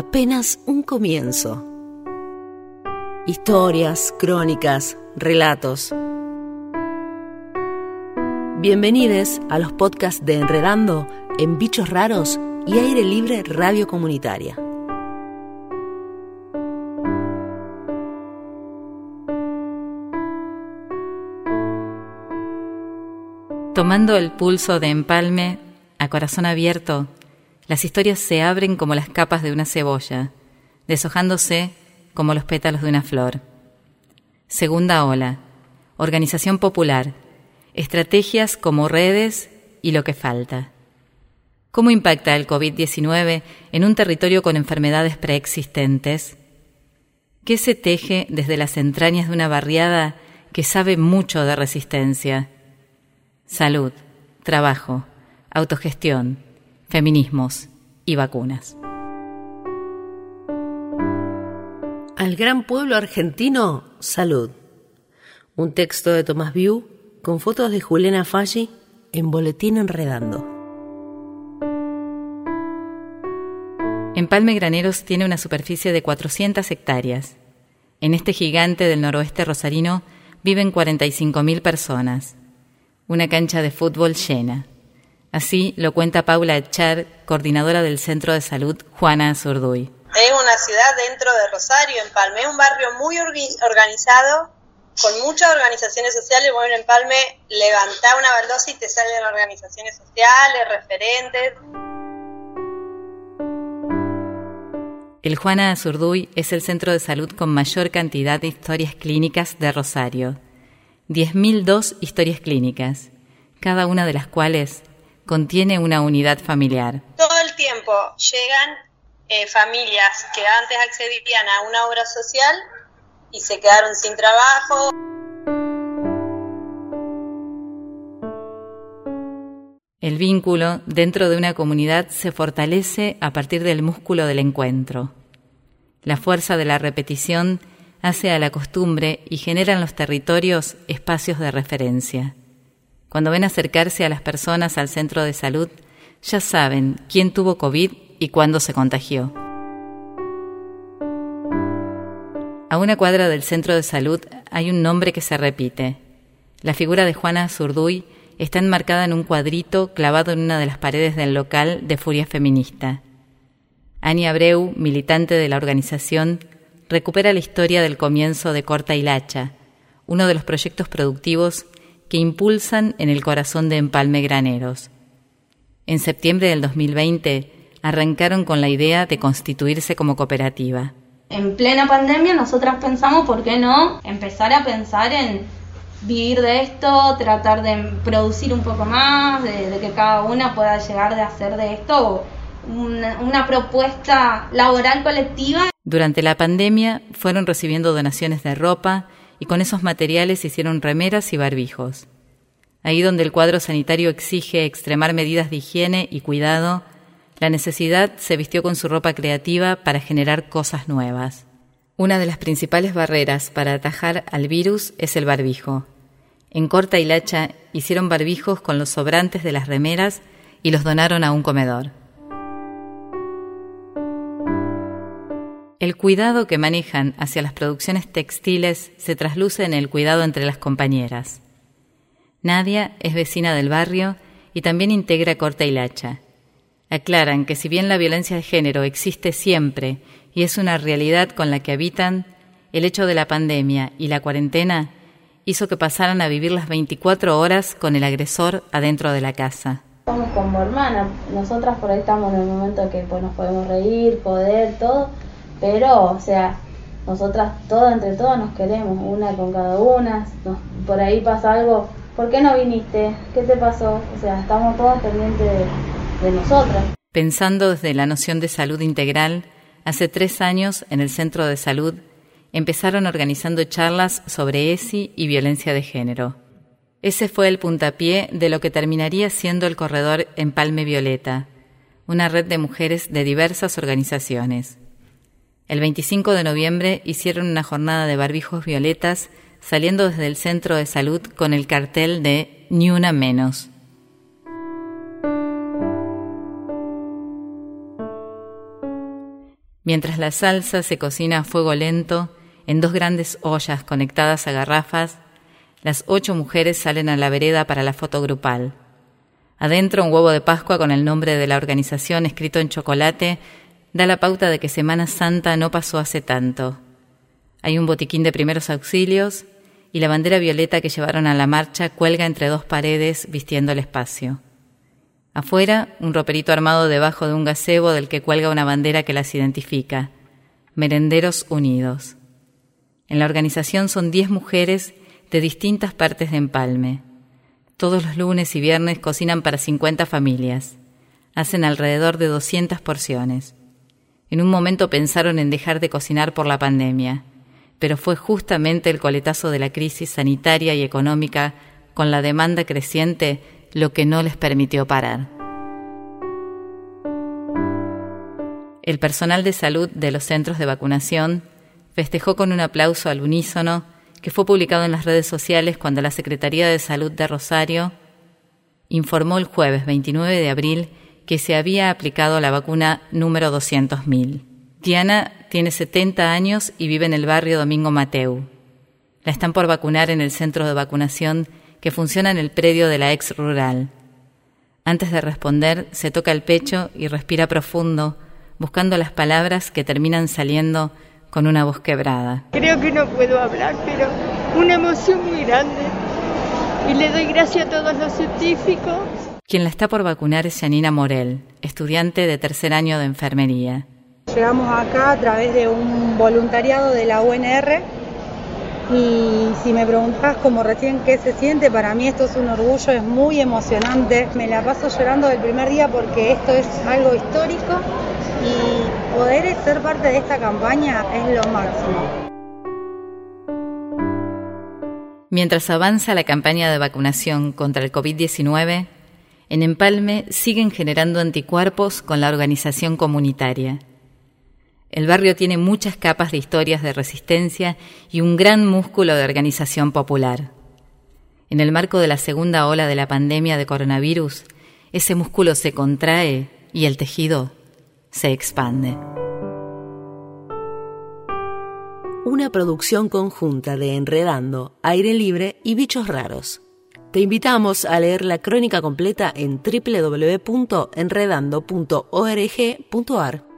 apenas un comienzo. Historias, crónicas, relatos. Bienvenidos a los podcasts de Enredando en Bichos Raros y Aire Libre Radio Comunitaria. Tomando el pulso de empalme, a corazón abierto, las historias se abren como las capas de una cebolla, deshojándose como los pétalos de una flor. Segunda ola. Organización popular. Estrategias como redes y lo que falta. ¿Cómo impacta el COVID-19 en un territorio con enfermedades preexistentes? ¿Qué se teje desde las entrañas de una barriada que sabe mucho de resistencia? Salud, trabajo, autogestión, feminismos y vacunas. Al gran pueblo argentino, salud. Un texto de Tomás Viu con fotos de Juliana Falli en Boletín Enredando. Empalme Graneros tiene una superficie de 400 hectáreas. En este gigante del noroeste rosarino viven 45.000 personas. Una cancha de fútbol llena. Así lo cuenta Paula Echar, coordinadora del Centro de Salud Juana Zurduy. Es una ciudad dentro de Rosario, en Palme, es un barrio muy organizado, con muchas organizaciones sociales. Bueno, en Palme levantá una baldosa y te salen organizaciones sociales, referentes. El Juana Azurduy es el centro de salud con mayor cantidad de historias clínicas de Rosario. 10.002 historias clínicas, cada una de las cuales contiene una unidad familiar. Todo el tiempo llegan eh, familias que antes accedían a una obra social y se quedaron sin trabajo. El vínculo dentro de una comunidad se fortalece a partir del músculo del encuentro. La fuerza de la repetición hace a la costumbre y genera en los territorios espacios de referencia. Cuando ven acercarse a las personas al centro de salud, ya saben quién tuvo COVID y cuándo se contagió. A una cuadra del centro de salud hay un nombre que se repite. La figura de Juana Zurduy está enmarcada en un cuadrito clavado en una de las paredes del local de Furia Feminista. Ani Abreu, militante de la organización, recupera la historia del comienzo de Corta y Lacha, uno de los proyectos productivos que impulsan en el corazón de Empalme Graneros. En septiembre del 2020 arrancaron con la idea de constituirse como cooperativa. En plena pandemia nosotras pensamos, ¿por qué no? Empezar a pensar en vivir de esto, tratar de producir un poco más, de, que cada una pueda llegar de hacer de esto una, una propuesta laboral colectiva. Durante la pandemia fueron recibiendo donaciones de ropa, y con esos materiales hicieron remeras y barbijos. Ahí donde el cuadro sanitario exige extremar medidas de higiene y cuidado, la necesidad se vistió con su ropa creativa para generar cosas nuevas. Una de las principales barreras para atajar al virus es el barbijo. En Corta y Lacha hicieron barbijos con los sobrantes de las remeras y los donaron a un comedor. El cuidado que manejan hacia las producciones textiles se trasluce en el cuidado entre las compañeras. Nadia es vecina del barrio y también integra Corta y Lacha. Aclaran que si bien la violencia de género existe siempre y es una realidad con la que habitan, el hecho de la pandemia y la cuarentena hizo que pasaran a vivir las 24 horas con el agresor adentro de la casa. Somos como hermanas, nosotras por ahí estamos en el momento que pues, nos podemos reír, poder, todo, pero, o sea, nosotras todas, entre todas nos queremos, una con cada una, por ahí pasa algo, ¿por qué no viniste? ¿Qué te pasó? O sea, estamos todas pendientes de, de nosotras. Pensando desde la noción de salud integral, hace tres años en el Centro de Salud empezaron organizando charlas sobre ESI y violencia de género. Ese fue el puntapié de lo que terminaría siendo el corredor Empalme Violeta, una red de mujeres de diversas organizaciones. El 25 de noviembre hicieron una jornada de barbijos violetas saliendo desde el centro de salud con el cartel de Ni una menos. Mientras la salsa se cocina a fuego lento, en dos grandes ollas conectadas a garrafas, las ocho mujeres salen a la vereda para la foto grupal. Adentro un huevo de Pascua con el nombre de la organización escrito en chocolate da la pauta de que Semana Santa no pasó hace tanto. Hay un botiquín de primeros auxilios y la bandera violeta que llevaron a la marcha cuelga entre dos paredes vistiendo el espacio. Afuera, un roperito armado debajo de un gazebo del que cuelga una bandera que las identifica. Merenderos Unidos. En la organización son diez mujeres de distintas partes de Empalme. Todos los lunes y viernes cocinan para 50 familias. Hacen alrededor de 200 porciones. En un momento pensaron en dejar de cocinar por la pandemia, pero fue justamente el coletazo de la crisis sanitaria y económica con la demanda creciente lo que no les permitió parar. El personal de salud de los centros de vacunación festejó con un aplauso al unísono que fue publicado en las redes sociales cuando la Secretaría de Salud de Rosario informó el jueves 29 de abril que se había aplicado la vacuna número 200.000. Diana tiene 70 años y vive en el barrio Domingo Mateu. La están por vacunar en el centro de vacunación que funciona en el predio de la ex rural. Antes de responder, se toca el pecho y respira profundo, buscando las palabras que terminan saliendo con una voz quebrada. Creo que no puedo hablar, pero una emoción muy grande. Y le doy gracias a todos los científicos. Quien la está por vacunar es Janina Morel, estudiante de tercer año de enfermería. Llegamos acá a través de un voluntariado de la UNR y si me preguntas como recién qué se siente, para mí esto es un orgullo, es muy emocionante. Me la paso llorando del primer día porque esto es algo histórico y poder ser parte de esta campaña es lo máximo. Mientras avanza la campaña de vacunación contra el COVID-19, en Empalme siguen generando anticuerpos con la organización comunitaria. El barrio tiene muchas capas de historias de resistencia y un gran músculo de organización popular. En el marco de la segunda ola de la pandemia de coronavirus, ese músculo se contrae y el tejido se expande. Una producción conjunta de Enredando, Aire Libre y Bichos Raros. Te invitamos a leer la crónica completa en www.enredando.org.ar.